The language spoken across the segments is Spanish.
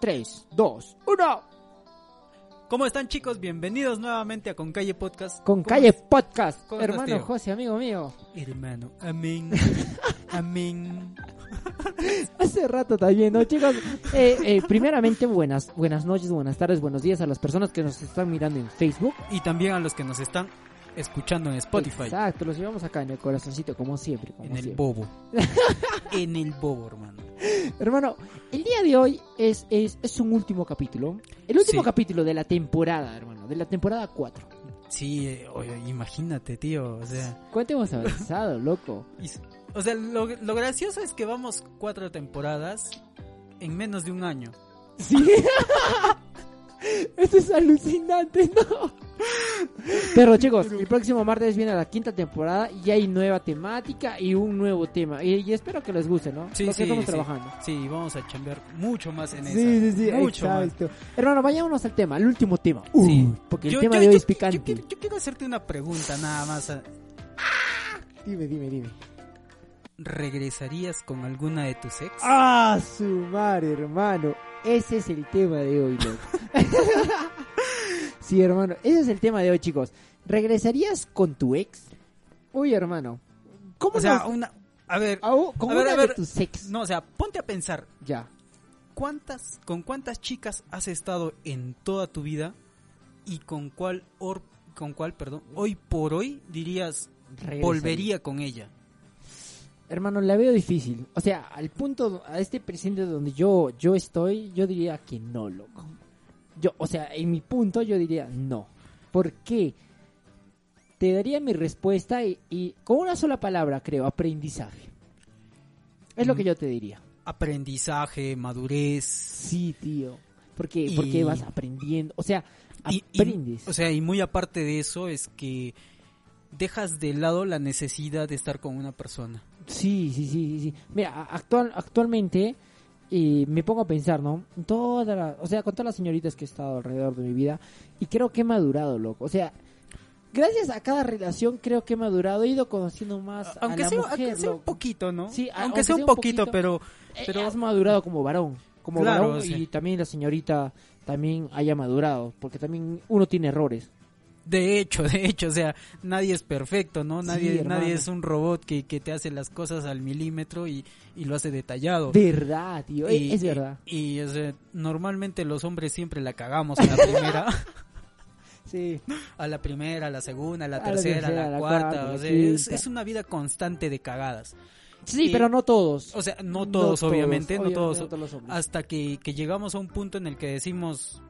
3, 2, 1. ¿Cómo están chicos? Bienvenidos nuevamente a Con Calle Podcast. Con ¿Cómo Calle Podcast. cómo estás, Hermano tío? José, amigo mío. Hermano, amén. amén. Hace rato también, ¿no, chicos? Eh, eh, primeramente, buenas, buenas noches, buenas tardes, buenos días a las personas que nos están mirando en Facebook. Y también a los que nos están escuchando en Spotify. Exacto, los llevamos acá en el corazoncito, como siempre. Como En el bobo. en el bobo, hermano. Hermano, el día de hoy es, es, es un último capítulo. El último Sí. capítulo de la temporada, hermano. De la temporada 4. Sí, eh, oye, imagínate, tío. O sea, ¿Cuánto hemos avanzado, loco? y o sea lo, lo gracioso es que vamos cuatro temporadas en menos de un año. Sí. Esto es alucinante, ¿no? Pero chicos, el próximo martes viene la quinta temporada y hay nueva temática y un nuevo tema. Y, y espero que les guste, ¿no? Sí, sí, estamos sí. trabajando. Sí, vamos a chambear mucho más en Sí, eso. sí, sí, mucho más. exacto. Hermano, vayámonos al tema, al último tema. Sí. Porque el Yo- tema yo- de hoy yo- es picante. Yo, quiero- hacerte una pregunta nada más. Dime, dime, dime. ¿Regresarías con alguna de tus ex? ¡Ah, su madre, hermano! Ese es el tema de hoy, loco. sí, hermano, ese es el tema de hoy, chicos. ¿Regresarías con tu ex? Uy, hermano. ¿Cómo o sea, nos- una... A ver, oh, con a ver, una a de ver. tus ex? no, o sea, ponte a pensar. Ya. ¿Cuántas, ¿Con cuántas chicas has estado en toda tu vida? ¿Y con cuál, or- con cuál, perdón, hoy por hoy dirías, Regresaría. volvería con ella? Hermano, la veo difícil. O sea, al punto, a este presente donde yo, yo estoy, yo diría que no, loco. Yo, o sea, en mi punto yo diría no. ¿Por qué? Te daría mi respuesta y, y con una sola palabra, creo, aprendizaje. Es lo Mm. que yo te diría. Aprendizaje, madurez. Sí, tío. Porque, Y- porque vas aprendiendo. O sea, Y- aprendes. o sea, y muy aparte de eso es que dejas de lado la necesidad de estar con una persona. Sí, sí, sí, sí. Mira, actual, actualmente eh, me pongo a pensar, ¿no? Toda la- o sea, con todas las señoritas que he estado alrededor de mi vida y creo que he madurado, loco. O sea, gracias a cada relación creo que he madurado, he ido conociendo más Aunque a la sea, mujer, aunque sea un poquito, ¿no? Sí, aunque, sea un poquito, pero Eh, pero- has madurado como varón, como Claro, varón sí. y también la señorita también haya madurado, porque también uno tiene errores. De hecho, de hecho, o sea, nadie es perfecto, ¿no? Nadie, nadie es un robot que, que te hace las cosas al milímetro y, y lo hace detallado. Verdad, tío, eh, Y- es verdad. Y, y, o sea, normalmente los hombres siempre la cagamos a la primera, Sí. a la primera, a la segunda, a la A tercera, la, a la cuarta. cuarta, o sea, es, es una vida constante de cagadas. Sí, pero no todos. O sea, no todos, obviamente, no obviamente, todos. los hombres. Hasta que, que llegamos a un punto en el que decimos,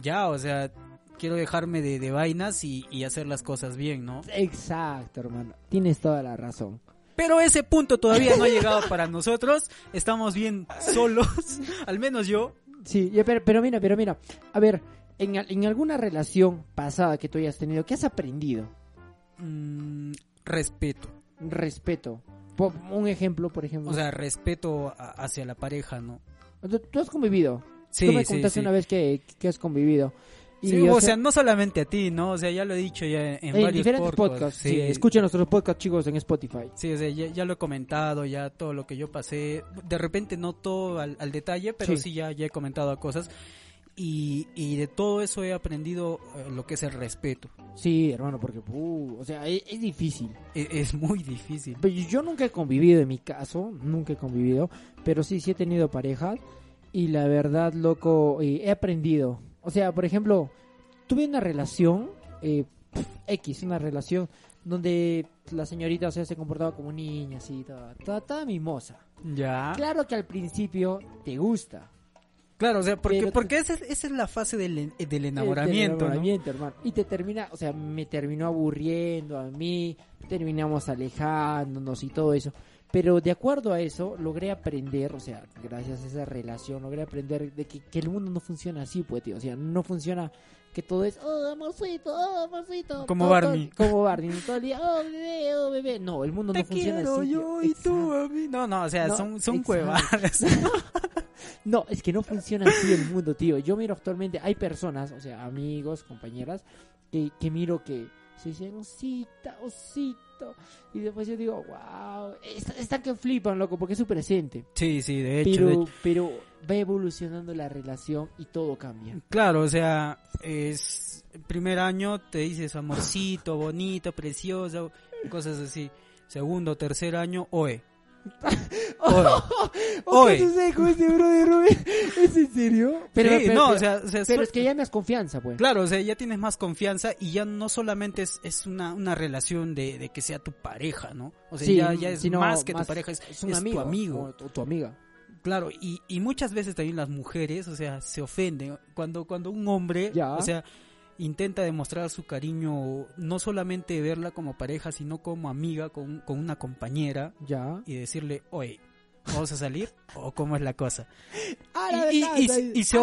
ya, o sea, quiero dejarme de, de vainas y, y hacer las cosas bien, ¿no? Exacto, hermano. Tienes toda la razón. Pero ese punto todavía no ha llegado para nosotros. Estamos bien solos, al menos yo. Sí, pero, pero mira, pero mira. A ver, en, en alguna relación pasada que tú hayas tenido, ¿qué has aprendido? Mm, respeto. Respeto. Un ejemplo, por ejemplo. O sea, respeto a- hacia la pareja, ¿no? tú, has convivido. Sí, tú me sí, contaste sí. una vez que, que has convivido. Y, Sí, o sea, no solamente a ti, ¿no? O sea, ya lo he dicho ya en, en varios diferentes podcasts. podcasts. Sí, Sí, escuchen nuestros podcasts, chicos, en Spotify. Sí, o sea, ya, ya lo he comentado, ya todo lo que yo pasé. De repente no todo al, al detalle, pero Sí. sí, ya, ya he comentado cosas. Y, y de todo eso he aprendido eh, lo que es el respeto. Sí, hermano, porque, uh, o sea, es, es difícil. E- Es, muy difícil. Pero yo nunca he convivido en mi caso, nunca he convivido, pero sí, sí he tenido parejas y la verdad, loco, he aprendido. O sea, por ejemplo, tuve una relación, eh, X, una relación donde la señorita, o sea, se comportaba como niña, así, toda, toda, toda mimosa. Ya. Claro que al principio te gusta. Claro, o sea, porque, Pero- porque esa, es, esa es la fase del, en- del El enamoramiento, ¿no? enamoramiento, hermano. Y te termina, o sea, me terminó aburriendo a mí, terminamos alejándonos y todo eso. Pero de acuerdo a eso, logré aprender, o sea, gracias a esa relación, logré aprender de que, que el mundo no funciona así, pues, tío. O sea, no funciona que todo es, oh, amorcito, oh, amorcito. Como todo- Barney. todo- como Barney, todo el día, oh, bebé, oh, bebé. No, el mundo Te no funciona quiero así. yo y tú a mí. No, no, o sea, No, son, son cuevadas. No, es que no funciona así el mundo, tío. Yo miro actualmente, hay personas, o sea, amigos, compañeras, que, que miro que se dicen, osita, osita, esto. Y después yo digo, wow, están que flipan, loco, porque es su presente. Sí, sí, de hecho, Pero, de hecho. pero va evolucionando la relación y todo cambia. Claro, o sea, es el primer año te dices amorcito, bonito, precioso, cosas así. Segundo, tercer año, oe. Oe. ¿O Oye. qué sucede con este brother, Rubén? ¿Es en serio? Pero, Sí, pero- no, pero- o sea, o sea, pero es que ya me das confianza, pues. Claro, o sea, ya tienes más confianza y ya no solamente es, es una, una relación de, de que sea tu pareja, ¿no? O sea, Sí, ya, ya es sino más que tu pareja, es, un es amigo, tu amigo. o tu, tu amiga. Claro, y, y muchas veces también las mujeres, o sea, se ofenden cuando, cuando un hombre, Ya. o sea, intenta demostrar su cariño, no solamente verla como pareja, sino como amiga, con, con una compañera, Ya. y decirle, oye, ¿vamos a salir? ¿O cómo es la cosa? Y, y- y- casa, y se,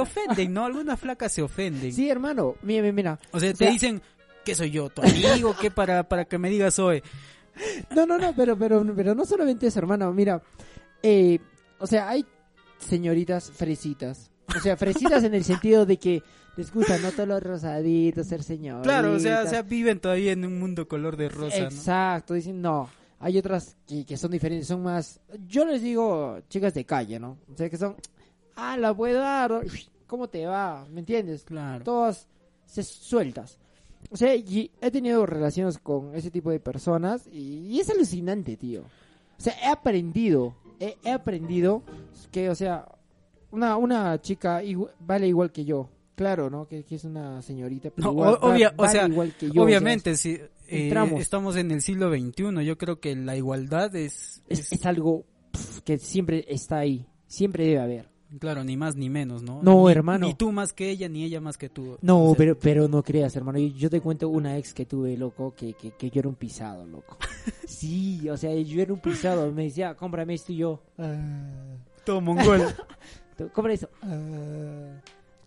of- ofenden, ¿no? Algunas flacas se ofenden. Sí, hermano, mira, mira, mira. O sea, O te sea- dicen, ¿qué soy yo? ¿Tu amigo? ¿Qué para, para que me digas hoy? No, no, no, pero, pero, pero no solamente eso, hermano. Mira, eh, o sea, hay señoritas fresitas. O sea, fresitas en el sentido de que les gusta, no todos los rosaditos, ser señoritas. Claro, o sea, o sea, viven todavía en un mundo color de rosa, ¿no? Exacto, dicen no. Hay otras que, que son diferentes, son más. Yo les digo chicas de calle, ¿no? O sea, que son. Ah, la puedo dar. ¿Cómo te va? ¿Me entiendes? Claro. Todas se sueltas. O sea, y he tenido relaciones con ese tipo de personas y, y es alucinante, tío. O sea, he aprendido, he, he aprendido que, o sea, una, una chica igu- vale igual que yo. Claro, ¿no? Que, que es una señorita, pero No, igual, o- obvia- va- o vale sea, igual que yo. Obviamente, sí. eh, entramos. estamos en el siglo XXI. Yo creo que la igualdad es, es, es- es algo que siempre está ahí, siempre debe haber. claro, ni más ni menos, ¿no? No, Ni- hermano. Ni tú más que ella, ni ella más que tú. No, O sea, pero, pero no creas, hermano. Yo, yo te cuento una ex que tuve, loco, que, que, que yo era un pisado, loco. Sí, o sea, yo era un pisado. Me decía, cómprame esto y yo. "Ah". Todo mongol. Compra eso.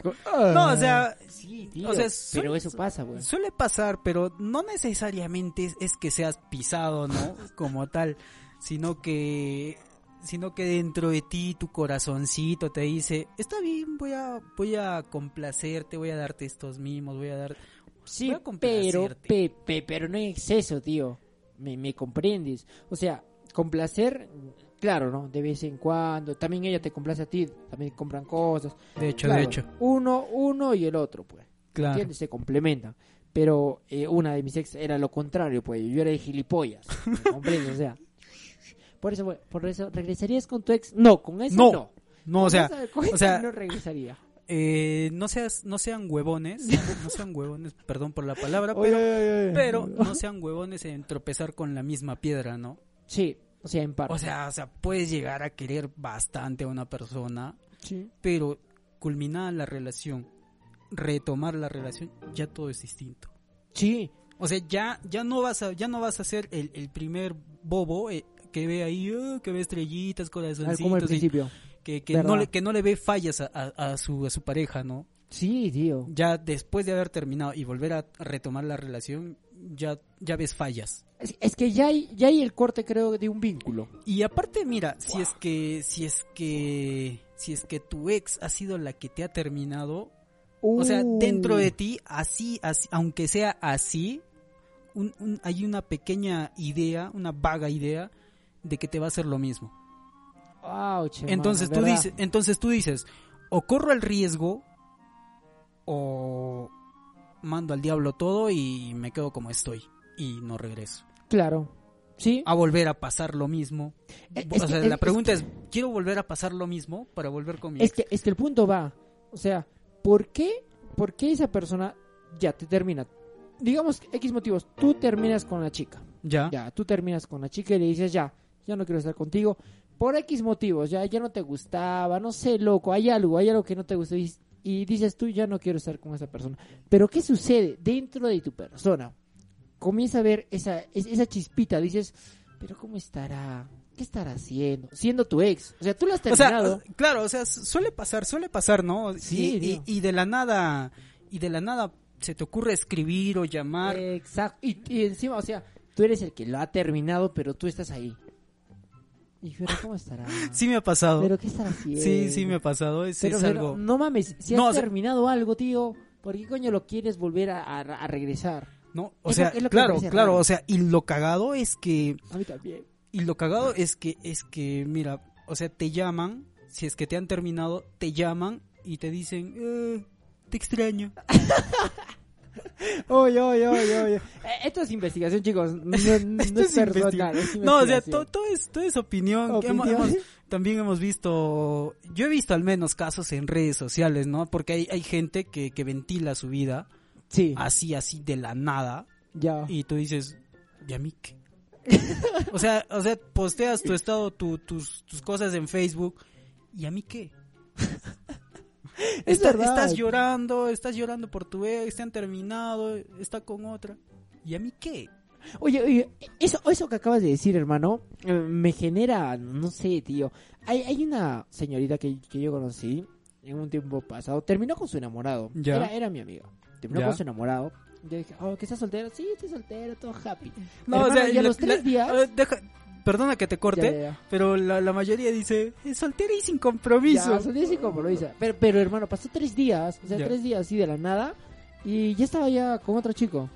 no, o sea, Sí, tío. o sea, pero eso pasa, güey. Suele pasar, pero no necesariamente es, es que seas pisado, ¿no? Como tal, sino que sino que dentro de ti tu corazoncito te dice, "Está bien, voy a voy a complacerte, voy a darte estos mimos, voy a dar Sí, voy a pero, complacerte". pe- pe- pero no en exceso, tío. Me, me comprendes. O sea, complacer, claro, ¿no? De vez en cuando. También ella te complace a ti. También compran cosas. De hecho, Claro, de hecho. Uno, uno y el otro, pues. Claro. ¿Entiendes? Se complementan. Pero eh, una de mis ex era lo contrario, pues. Yo era de gilipollas. ¿me comprendes? O sea. Por eso, güey, por eso, ¿regresarías con tu ex? No, con esa No. no. No, o sea, esa- o sea, no regresaría. eh, no seas no sean huevones, no sean huevones, perdón por la palabra, Oye, pero oye, oye. pero no sean huevones en tropezar con la misma piedra, ¿no? Sí, o sea, en parte. O sea, o sea, puedes llegar a querer bastante a una persona, sí. pero culminada la relación, retomar la relación, ya todo es distinto. Sí, O sea, ya ya no vas a ya no vas a ser el, el primer bobo eh, que ve ahí, ah, que ve estrellitas, como al corazoncitos, y que, que no le que no le ve fallas a, a- a su a su pareja, ¿no? Sí, tío. Ya después de haber terminado y volver a retomar la relación, ya ya ves fallas. Es, es que ya hay, ya hay el corte, creo, de un vínculo. Y aparte, mira, si es que, si es que, si es que tu ex ha sido la que te ha terminado, o sea, dentro de ti, así, así aunque sea así, un- un- hay una pequeña idea, una vaga idea de que te va a hacer lo mismo. Ouch, Entonces tú ¿verdad? dices, entonces tú dices, o corro el riesgo, o mando al diablo todo y me quedo como estoy y no regreso. Claro. Sí. a volver a pasar lo mismo. Es- o sea, que- la es- pregunta es, ¿quiero volver a pasar lo mismo para volver con mi Es ex? que, es que el punto va. O sea, ¿por qué, ¿por qué esa persona ya te termina? Digamos, X motivos. Tú terminas con la chica. Ya. Ya, tú terminas con la chica y le dices, ya, ya no quiero estar contigo. Por X motivos, ya, ya no te gustaba, no sé, loco, hay algo, hay algo que no te gusta. Y, y dices tú, ya no quiero estar con esa persona. Pero ¿qué sucede dentro de tu persona? Comienza a ver esa, es- esa chispita, dices, pero ¿cómo estará? ¿Qué estará haciendo? Siendo tu ex. O sea, tú lo has O sea, terminado. claro, o sea, suele pasar, suele pasar, ¿no? Sí, y, y- y de la nada, y de la nada se te ocurre escribir o llamar. Exacto. Y, y encima, o sea, tú eres el que lo ha terminado, pero tú estás ahí. Y pero ¿cómo estará? sí me ha pasado. ¿Pero qué estará haciendo? sí, sí me ha pasado. Es, Pero, es pero, algo. no mames, si No, has o sea- terminado algo, tío, ¿por qué coño lo quieres volver a, a- a regresar? ¿no? O Es sea, lo- lo claro, claro, raro. o sea, y lo cagado es que A mí también. y lo cagado es que es que mira, o sea, te llaman, si es que te han terminado, te llaman y te dicen, eh, te extraño. Oye, oye, oye, oye. Eh, Esto es investigación, chicos. No, no Esto es es personal. es No, o sea, todo es, todo es opinión. también hemos visto, yo he visto al menos casos en redes sociales, ¿no? Porque hay, hay gente que, que ventila su vida Sí, así, así de la nada. ya. Y tú dices, ¿y a mí qué? o sea, o sea, posteas tu estado, tu- tus, tus cosas en Facebook, ¿y a mí qué? Es Está- estás llorando, estás llorando por tu ex, te han terminado, está con otra. ¿Y a mí qué? Oye, oye, eso, eso que acabas de decir, hermano, eh, me genera, no sé, tío. Hay, hay una señorita que, que yo conocí en un tiempo pasado. Terminó con su enamorado. Ya. Era, era mi amiga. Terminó Ya. con su enamorado. Yo dije, oh, ¿que estás soltero? Sí, estoy soltero, todo happy. No, Hermano, o sea, y a la- los tres la- días- deja- perdona que te corte, Ya, ya, ya. pero la, la mayoría dice, es soltera y sin compromiso. Ya, soltero sin compromiso. Pero, pero, hermano, pasó tres días, o sea, Ya. tres días así de la nada, y ya estaba ya con otro chico.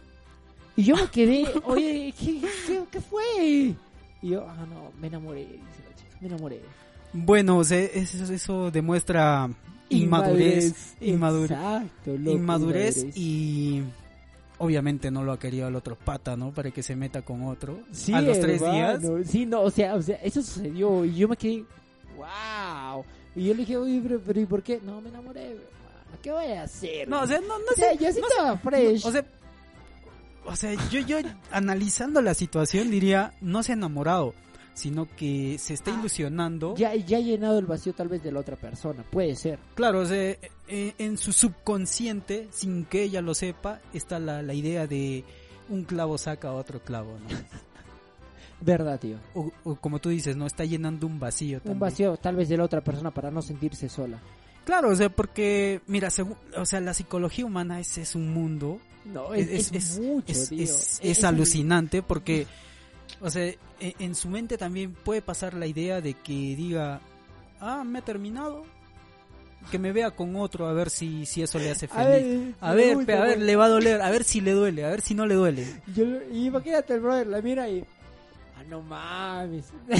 Y yo me quedé, oye, ¿qué, qué, qué fue? Y yo, ah, no, me enamoré, dice la chica, me enamoré. Bueno, o sea, eso, eso demuestra inmadurez, inmadurez, Exacto, loco, inmadurez y obviamente no lo ha querido el otro pata, ¿no? Para que se meta con otro Sí, a los tres días. hermano, Sí, no, o sea, o sea, eso sucedió y yo me quedé, wow. Y yo le dije, oye, pero, pero ¿y por qué? No, me enamoré, ¿qué voy a hacer? No, o sea, no, no O sea, sé. yo sí no estaba fresh. O sea, o sea, yo, yo analizando la situación diría, no se ha enamorado, sino que se está Ah, ilusionando. ya, ya ha llenado el vacío tal vez de la otra persona, puede ser. Claro, o sea, eh, en su subconsciente, sin que ella lo sepa, está la, la idea de un clavo saca otro clavo, ¿no? Verdad, tío. O, o como tú dices, ¿no? Está llenando un vacío Un también. vacío tal vez de la otra persona para no sentirse sola. Claro, o sea, porque, mira, según, o sea, la psicología humana es, es un mundo No, es, es, es- mucho, tío. es alucinante porque, o sea, e- en, su mente también puede pasar la idea de que diga, ah, me ha terminado, que me vea con otro a ver si, si eso le hace A feliz. ver, A ver, pe, a ver, le va a doler, a ver si le duele, a ver si no le duele. Yo, y imagínate el brother, la mira y. Ah, no mames.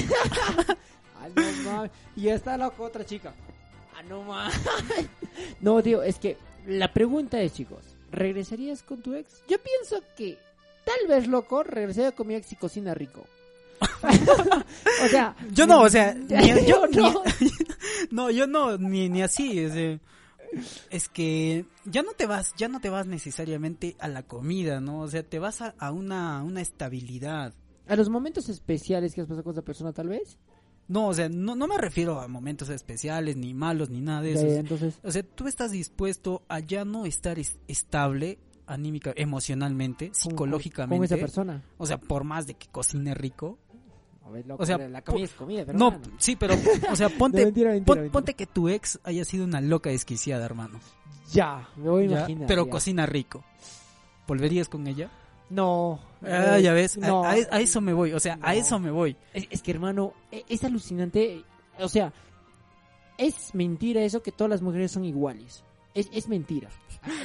ah, no mames. Y está loco otra chica. Ah, no mames. no, tío, es que la pregunta es, chicos, ¿regresarías con tu ex? Yo pienso que tal vez, loco, regresaría con mi ex y cocina rico. o sea, Yo no, o sea, ni- yo ni- no. No, yo no, ni, ni así, es, de- es que ya no te vas, ya no te vas necesariamente a la comida, ¿no? O sea, te vas a, a una, a una estabilidad. A los momentos especiales que has pasado con esa persona, tal vez. No, o sea, no, no me refiero a momentos especiales, ni malos, ni nada de Ya, eso. ya, entonces, O sea, tú estás dispuesto a ya no estar es- estable anímica, emocionalmente, psicológicamente. Con esa persona. O sea, por más de que cocine rico. A ver, loco, O sea, la comida es comida, pero no, bueno. sí, pero, o sea, ponte, No, mentira, mentira, pon- mentira. ponte que tu ex haya sido una loca desquiciada, hermano. Ya, me voy a imaginar. pero ya. cocina rico. ¿Volverías con ella? No. Ah, eh, ya ves, no. a, a eso me voy, o sea, a eso me voy. Es, es que, hermano, e- es alucinante. O sea, es mentira eso que todas las mujeres son iguales. Es, es mentira.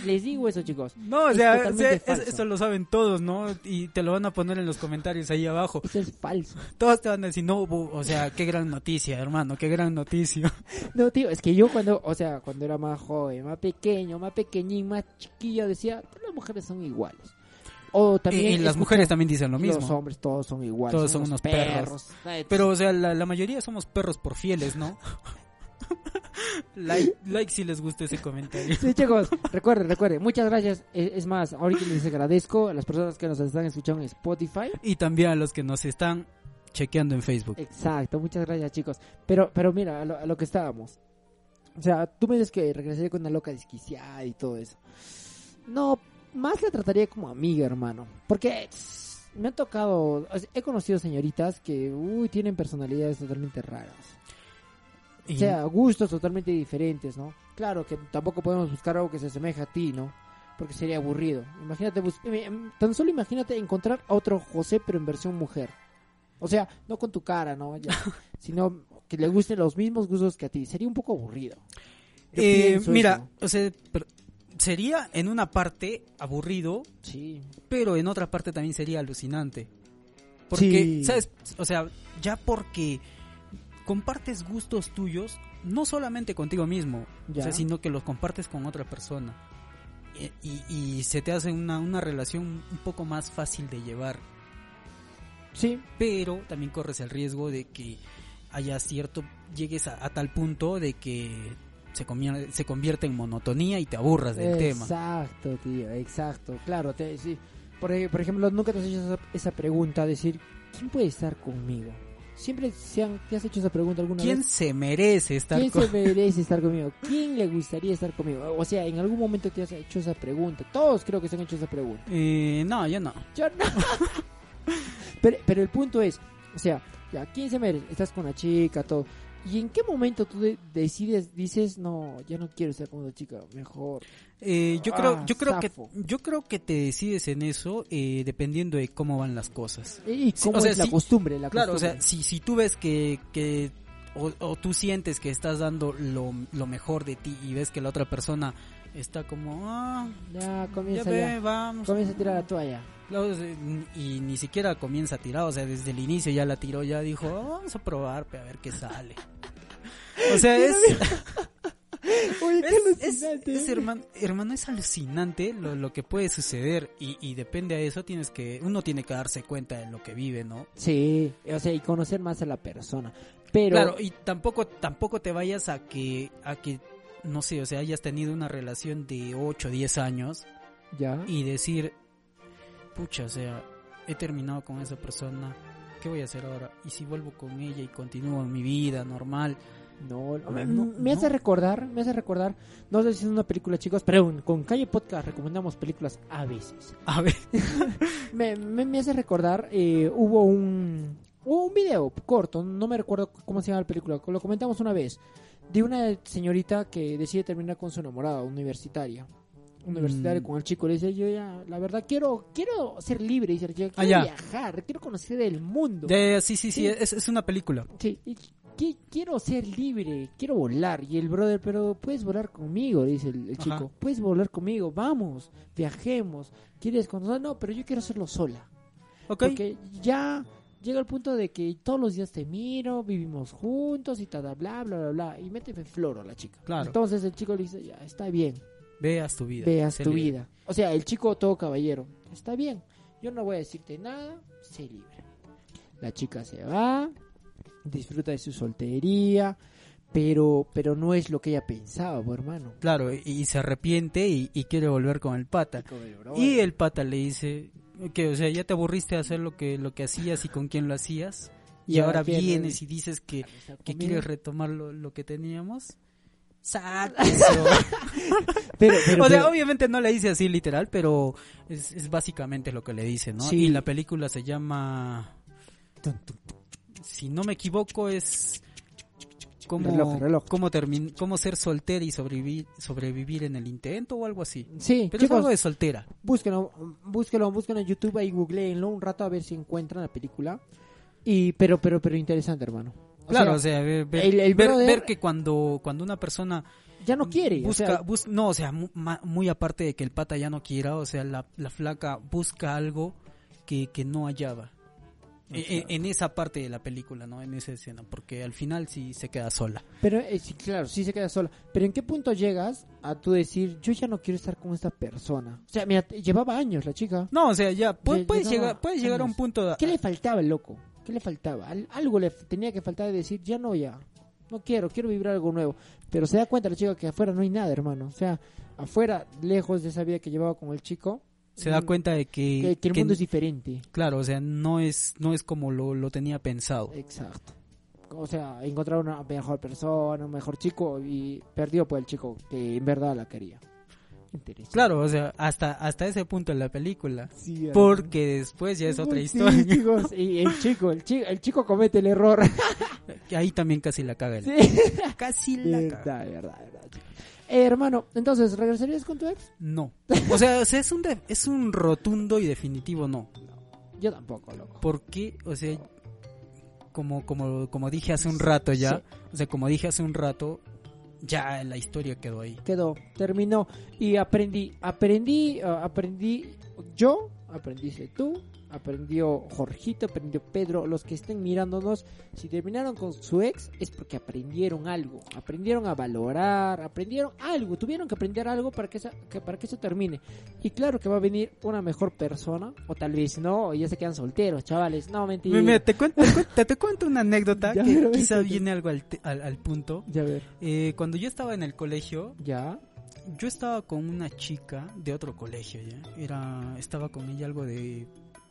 Les digo eso, chicos. No, o sea, es- eso lo saben todos, ¿no? Y te lo van a poner en los comentarios ahí abajo. Eso es falso. Todos te van a decir, no, o sea, qué gran noticia, hermano, qué gran noticia. No, tío, es que yo cuando, o sea, cuando era más joven, más pequeño, más pequeñín, más chiquillo, decía, todas las mujeres son iguales. O también... y, y las mujeres también dicen lo Los mismo. hombres todos son iguales. Todos son unos perros. Pero, o sea, la, la mayoría somos perros por fieles, ¿no? Like, like si les gusta ese comentario. Sí, chicos, recuerden, recuerden. Muchas gracias. Es, es más, ahorita les agradezco a las personas que nos están escuchando en Spotify. Y también a los que nos están chequeando en Facebook. Exacto, muchas gracias, chicos. Pero, pero mira, a lo, a lo que estábamos. O sea, tú me dices que regresaría con una loca desquiciada y todo eso. No, más la trataría como amiga, hermano. Porque me han tocado, he conocido señoritas que, uy, tienen personalidades totalmente raras. Y- O sea, gustos totalmente diferentes, ¿no? Claro que tampoco podemos buscar algo que se asemeje a ti, ¿no? Porque sería aburrido. Imagínate, bus- eh, em, tan solo imagínate encontrar a otro José, pero en versión mujer. O sea, no con tu cara, ¿no? Ya, sino que le gusten los mismos gustos que a ti. Sería un poco aburrido. Eh, mira, eso. o sea, pero sería en una parte aburrido, Sí. pero en otra parte también sería alucinante. Porque, Sí. ¿sabes? O sea, ya porque compartes gustos tuyos, no solamente contigo mismo, o Ya. sea, sino que los compartes con otra persona. Y, y- y se te hace una, una relación un poco más fácil de llevar. Sí. Pero también corres el riesgo de que haya cierto, llegues a, a tal punto de que se, convier- se convierte en monotonía y te aburras del tema. Exacto, tío, exacto. Claro, te, sí. por, por ejemplo, nunca te has hecho esa, esa pregunta, decir, ¿quién puede estar conmigo? Siempre se han- te has hecho esa pregunta alguna ¿Quién vez. se merece estar ¿Quién con... se merece estar conmigo? ¿Quién le gustaría estar conmigo? O sea, en algún momento te has hecho esa pregunta. Todos creo que se han hecho esa pregunta. Eh, no, yo no. Yo no. pero, pero el punto es, o sea, ya, ¿quién se merece? Estás con la chica, todo. ¿Y en qué momento tú de- decides, dices, no, ya no quiero estar con una chica, mejor? Eh, yo creo, Ah, yo creo que, yo creo que te decides en eso eh, dependiendo de cómo van las cosas. ¿Y cómo o sea, es la costumbre? La Claro, o sea, si, si tú ves que, que o, o tú sientes que estás dando lo, lo mejor de ti y ves que la otra persona está como, ah, Ya, ya comienza ve, ya. vamos. Comienza a tirar la toalla. Y ni siquiera comienza a tirar, o sea, desde el inicio ya la tiró, ya dijo, "Ah, vamos a probar, a ver qué sale. O sea, es, Oye, qué es, alucinante. es, hermano, hermano, es alucinante lo, lo que puede suceder y, y depende a eso, tienes que, uno tiene que darse cuenta de lo que vive, ¿no? Sí, o sea, y conocer más a la persona. Pero, Claro, y tampoco, tampoco te vayas a que, a que, no sé, o sea, hayas tenido una relación de 8 o 10 años ya. y decir, pucha, o sea, he terminado con esa persona, ¿qué voy a hacer ahora? Y si vuelvo con ella y continúo en mi vida normal, No, no, No, me, hace recordar, me hace recordar, no sé si es una película, chicos, pero con Calle Podcast recomendamos películas a veces. a ver, Me, me, me hace recordar, eh, hubo un, hubo un video corto, no me recuerdo cómo se llama la película, lo comentamos una vez, de una señorita que decide terminar con su enamorada universitaria. Universitaria Mm. con el chico, le dice, yo ya, la verdad, quiero quiero ser libre, dice Ah, quiero ya. viajar, quiero conocer el mundo. sí, sí, Sí. es, es una película. Sí, y qui- quiero ser libre, quiero volar. Y el brother, pero puedes volar conmigo, dice el, chico. Puedes volar conmigo, vamos, viajemos. ¿Quieres conocer? No, pero yo quiero hacerlo sola. Ok, Porque ya llega el punto de que todos los días te miro, vivimos juntos y tal, bla, bla, bla, bla. Y méteme floro a la chica. Claro. Entonces el chico le dice, ya, está bien, veas tu vida. veas tu libre. vida. O sea, el chico todo caballero, está bien. Yo no voy a decirte nada, sé libre. La chica se va, disfruta de su soltería, pero pero no es lo que ella pensaba, pues, hermano. Claro, y, y se arrepiente y, y quiere volver con el pata. Y el pata le dice que, o sea, ya te aburriste de hacer lo que, lo que hacías y con quién lo hacías. Y ahora vienes y dices que, que quieres retomar lo, lo que teníamos. Sáquese. Pero, pero, o sea, pero- obviamente no le dice así literal, pero es, es básicamente lo que le dice, ¿no? Sí. Y la película se llama... Si no me equivoco es... Cómo, Reloj, reloj. Cómo, termin- cómo ser soltera y sobrevivir, sobrevivir en el intento o algo así. sí, Pero es chicos, algo de soltera. búsquenlo, búsquenlo, búsquenlo en YouTube y googleenlo un rato a ver si encuentran la película. Y pero pero pero interesante, hermano. O Claro, sea, o sea, ver, ver, el- el ver- brother- ver que cuando, cuando una persona ya no quiere, o busca, sea, bus- no, o sea, mu- ma- muy, aparte de que el pata ya no quiera, o sea, la, la flaca busca algo que, que no hallaba. En, esa parte de la película, ¿no? En esa escena, porque al final sí se queda sola. Pero eh, sí, claro, sí se queda sola. Pero ¿en qué punto llegas a tú decir, yo ya no quiero estar con esta persona? O sea, mira, llevaba años la chica. No, o sea, ya, puedes, llegar, puedes llegar a un punto... a- ¿Qué le faltaba al loco? ¿Qué le faltaba? Al- algo le tenía que faltar de decir, ya no, ya. No quiero, quiero vivir algo nuevo. Pero se da cuenta la chica que afuera no hay nada, hermano. O sea, afuera, lejos de esa vida que llevaba con el chico, se da mm, cuenta de que, que, que el que- mundo es diferente. claro, o sea, no es, no es como lo, lo tenía pensado. Exacto. O sea, encontrar una mejor persona, un mejor chico y perdió por el chico que en verdad la quería. Interesante. Claro, o sea, hasta, hasta ese punto en la película. Sí, Porque después ya es otra Sí, historia. chicos, y el chico, el chico, el chico comete el error. Que Ahí también casi la caga. él. Sí. Casi la caga. verdad, verdad, verdad. chico. Eh, hermano, entonces, ¿regresarías con tu ex? No. O sea, o sea, es un de- es un rotundo y definitivo no. Yo tampoco, loco. Porque, o sea, como como como dije hace un rato ya, Sí. o sea, como dije hace un rato, ya la historia quedó ahí. quedó, terminó y aprendí, aprendí, ah, aprendí yo, aprendiste tú, aprendió Jorgito, aprendió Pedro, los que estén mirándonos, si terminaron con su ex es porque aprendieron algo, aprendieron a valorar, aprendieron algo, tuvieron que aprender algo para que, esa- que- para que eso termine. Y claro que va a venir una mejor persona, o tal vez no, y ya se quedan solteros, chavales, no, mentira. Mira, te, cuento, te, cuento, te cuento una anécdota Ya, que pero quizá cuéntame. viene algo al, te- al, al punto. Ya ver, Eh, cuando yo estaba en el colegio, ya, yo estaba con una chica de otro colegio, ¿ya? Era, estaba con ella algo de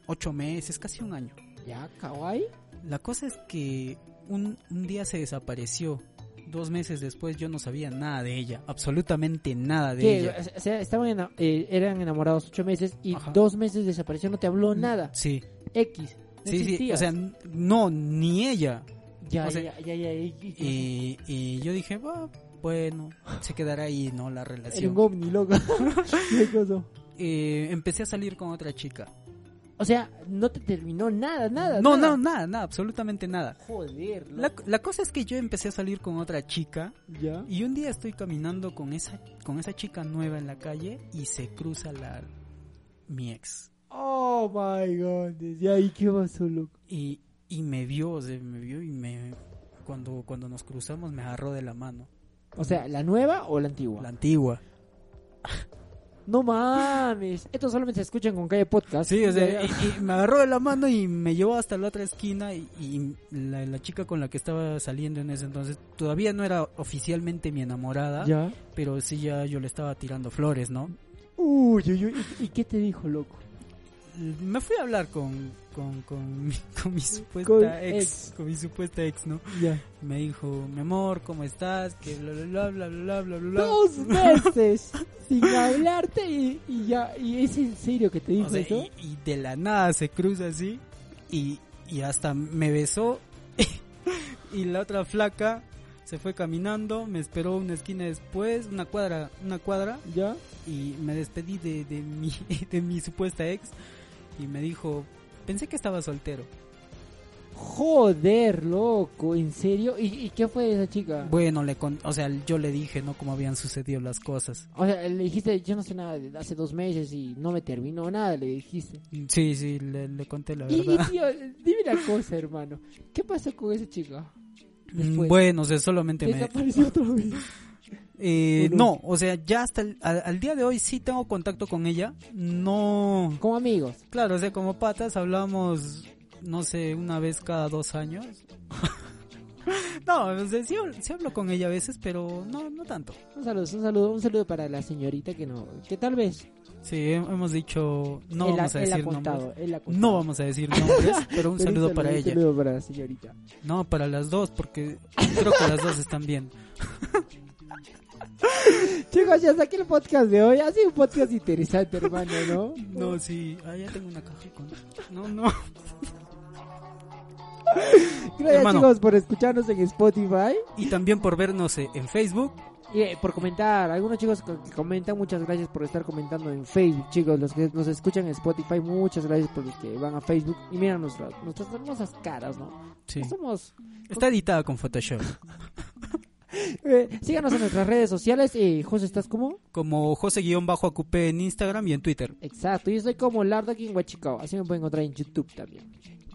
ocho meses, casi un año. ya, kawaii, La cosa es que un, un día se desapareció. Dos meses después yo no sabía nada de ella, absolutamente nada de ella. o sea, estaban ena- eh, eran enamorados ocho meses y Ajá. dos meses desapareció, no te habló nada, Sí, X. no sí, sí, o sea, no, ni ella. Ya, O sea, ya, ya, ya, y- y- Y, y yo dije, "Ah, bueno, se quedará ahí, ¿no? La Era un relación. ovni, loco. ¿Qué? Eh, empecé a salir con otra chica. O sea, no te terminó nada, nada. No, nada. no, nada, nada, absolutamente nada. Joder, La, loco. la cosa es que yo empecé a salir con otra chica Ya. y un día estoy caminando con esa, con esa chica nueva en la calle y se cruza la mi ex. Oh my god. Ya, ¿y qué pasó, loco? Y, y me vio, o sea, me vio y me cuando, cuando nos cruzamos me agarró de la mano. O sea, ¿la nueva o la antigua? La antigua. No mames. Esto solamente se escuchan con Calle Podcast. Sí, o sea, y, y me agarró de la mano y me llevó hasta la otra esquina y, y la, la chica con la que estaba saliendo en ese entonces todavía no era oficialmente mi enamorada, Ya. pero sí ya yo le estaba tirando flores, ¿no? Uy, uy, uy. ¿Y, y qué te dijo, loco? me fui a hablar con, con, con, mi, con mi supuesta ex, con mi supuesta ex, ¿no? Yeah. Me dijo, mi amor, ¿cómo estás? Que bla, bla, bla, bla, bla, bla, bla. Dos meses sin hablarte y, y, ya, y es en serio que te dijo eso. Y, y, de la nada se cruza así y, y hasta me besó y la otra flaca se fue caminando, me esperó una esquina después, una cuadra, una cuadra. Ya. Y me despedí de, de mi, de mi supuesta ex y me dijo, pensé que estaba soltero. Joder, loco, ¿en serio? ¿Y, y qué fue de esa chica? Bueno, le con, o sea, yo le dije, ¿no? Cómo habían sucedido las cosas. O sea, le dijiste, yo no sé nada, de hace dos meses y no me terminó nada, le dijiste. Sí, sí, le, le conté la y, verdad. tío, dime una cosa, hermano. ¿Qué pasó con esa chica? Después. Bueno, o sea, solamente me... Desapareció otra vez. Eh, ¿O no? no, o sea, ya hasta el, al, al día de hoy sí tengo contacto con ella. No, Como amigos. claro, o sea, como patas hablamos, no sé, una vez cada dos años. no, o sea, sí, sí hablo con ella a veces, pero no, no tanto. Un saludo, un saludo, un saludo para la señorita que no, que tal vez. Sí, he- hemos dicho, no él, vamos a decir contado, nombres. No vamos a decir nombres, pero un Pero saludo para un ella. saludo para la señorita. No, para las dos, porque creo que las dos están bien. Chicos, ya aquí el podcast de hoy. Ha sido un podcast interesante, hermano, ¿no? No, sí, ah, ya tengo una caja con... No, no. Gracias, Hermano. chicos, por escucharnos en Spotify. Y también por vernos eh, en Facebook. Y eh, por comentar, algunos chicos que comentan, muchas gracias por estar comentando en Facebook, chicos, los que nos escuchan en Spotify, muchas gracias por los que van a Facebook y miran nuestras, nuestras hermosas caras, ¿no? Sí. Somos... Está editada con Photoshop. Eh, síganos en nuestras redes sociales, eh, José, ¿estás como? Como José-AQP en Instagram y en Twitter. Exacto, yo soy como en Huachicao, así me pueden encontrar en YouTube también.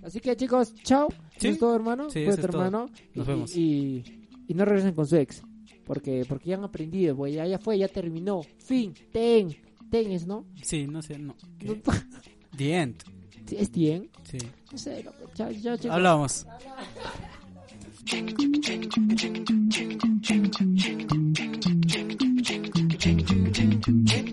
Así que chicos, chao, Sí. ¿eso es todo hermano? Sí, Fue eso tu es todo. hermano. Nos y, vemos. Y, y no regresen con su ex, porque porque ya han aprendido, pues ya, ya fue, ya terminó, fin, ten, ten es, ¿no? Sí, no sé, no. The End. ¿Es bien? Sí. No sé. Chao, chao, chicos. Hablamos. Check it.